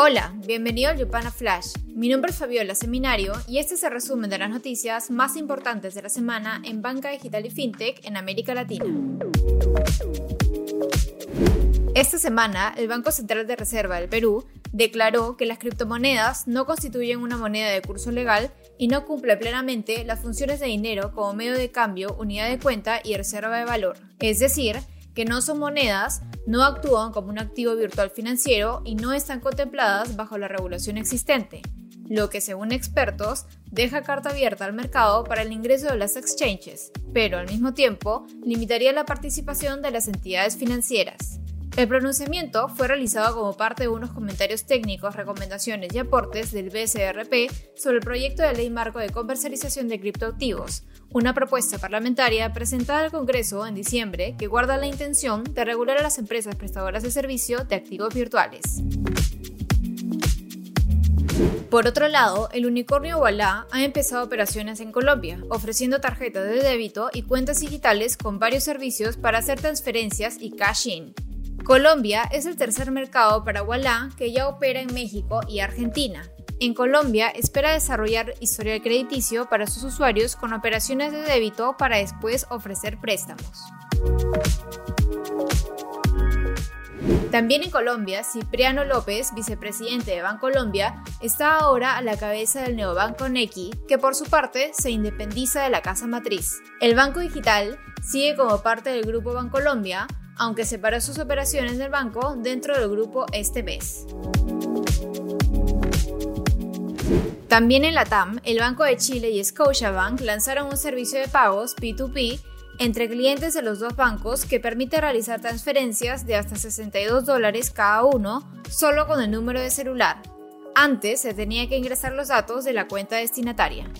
Hola, bienvenido al Yupana Flash. Mi nombre es Fabiola Seminario y este es el resumen de las noticias más importantes de la semana en banca digital y fintech en América Latina. Esta semana, el Banco Central de Reserva del Perú declaró que las criptomonedas no constituyen una moneda de curso legal y no cumple plenamente las funciones de dinero como medio de cambio, unidad de cuenta y reserva de valor. Es decir, que no son monedas, no actúan como un activo virtual financiero y no están contempladas bajo la regulación existente, lo que según expertos deja carta abierta al mercado para el ingreso de las exchanges, pero al mismo tiempo limitaría la participación de las entidades financieras. El pronunciamiento fue realizado como parte de unos comentarios técnicos, recomendaciones y aportes del BCRP sobre el proyecto de ley marco de comercialización de criptoactivos, una propuesta parlamentaria presentada al Congreso en diciembre que guarda la intención de regular a las empresas prestadoras de servicio de activos virtuales. Por otro lado, el unicornio Walla ha empezado operaciones en Colombia, ofreciendo tarjetas de débito y cuentas digitales con varios servicios para hacer transferencias y cash-in. Colombia es el tercer mercado para Walla que ya opera en México y Argentina. En Colombia espera desarrollar historial crediticio para sus usuarios con operaciones de débito para después ofrecer préstamos. También en Colombia, Cipriano López, vicepresidente de Bancolombia, está ahora a la cabeza del neobanco Nequi, que por su parte se independiza de la casa matriz. El banco digital sigue como parte del grupo Bancolombia, aunque separó sus operaciones del banco dentro del grupo este mes. También en la TAM, el Banco de Chile y Scotiabank lanzaron un servicio de pagos P2P entre clientes de los dos bancos que permite realizar transferencias de hasta 62 dólares cada uno solo con el número de celular. Antes se tenía que ingresar los datos de la cuenta destinataria.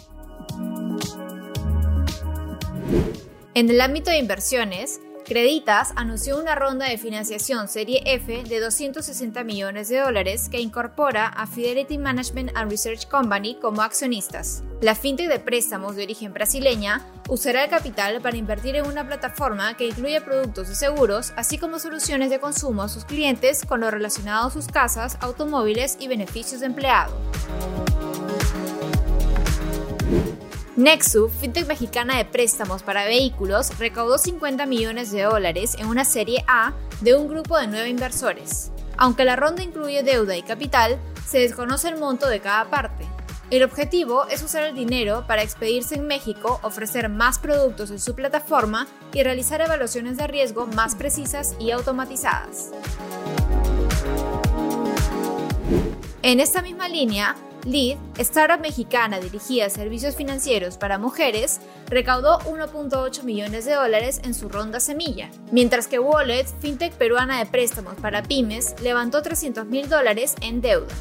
En el ámbito de inversiones, Creditas anunció una ronda de financiación Serie F de 260 millones de dólares que incorpora a Fidelity Management and Research Company como accionistas. La fintech de préstamos de origen brasileña usará el capital para invertir en una plataforma que incluye productos de seguros, así como soluciones de consumo a sus clientes con lo relacionado a sus casas, automóviles y beneficios de empleado. Nexu, fintech mexicana de préstamos para vehículos, recaudó 50 millones de dólares en una serie A de un grupo de nueve inversores. Aunque la ronda incluye deuda y capital, se desconoce el monto de cada parte. El objetivo es usar el dinero para expedirse en México, ofrecer más productos en su plataforma y realizar evaluaciones de riesgo más precisas y automatizadas. En esta misma línea, Lead, startup mexicana dirigida a servicios financieros para mujeres, recaudó 1.8 millones de dólares en su ronda semilla, mientras que Wallet, fintech peruana de préstamos para pymes, levantó 300 mil dólares en deuda.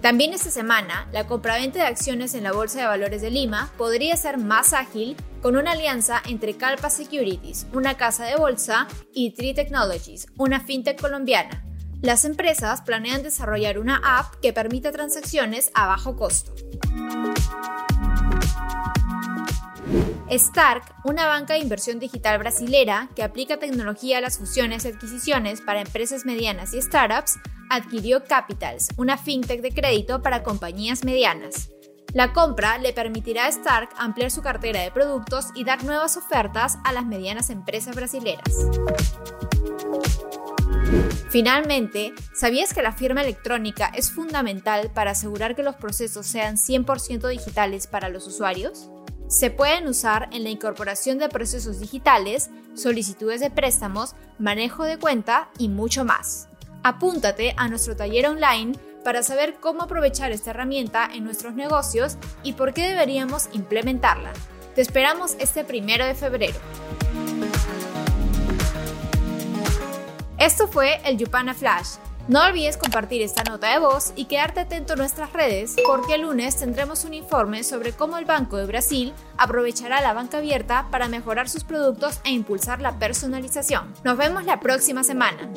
También esta semana, la compraventa de acciones en la Bolsa de Valores de Lima podría ser más ágil con una alianza entre Calpa Securities, una casa de bolsa, y Tree Technologies, una fintech colombiana, las empresas planean desarrollar una app que permita transacciones a bajo costo. Stark, una banca de inversión digital brasilera que aplica tecnología a las fusiones y adquisiciones para empresas medianas y startups, adquirió Capitals, una fintech de crédito para compañías medianas. La compra le permitirá a Stark ampliar su cartera de productos y dar nuevas ofertas a las medianas empresas brasileras. Finalmente, ¿sabías que la firma electrónica es fundamental para asegurar que los procesos sean 100% digitales para los usuarios? Se pueden usar en la incorporación de procesos digitales, solicitudes de préstamos, manejo de cuenta y mucho más. Apúntate a nuestro taller online para saber cómo aprovechar esta herramienta en nuestros negocios y por qué deberíamos implementarla. Te esperamos este primero de febrero. Esto fue el Yupana Flash. No olvides compartir esta nota de voz y quedarte atento a nuestras redes porque el lunes tendremos un informe sobre cómo el Banco de Brasil aprovechará la banca abierta para mejorar sus productos e impulsar la personalización. Nos vemos la próxima semana.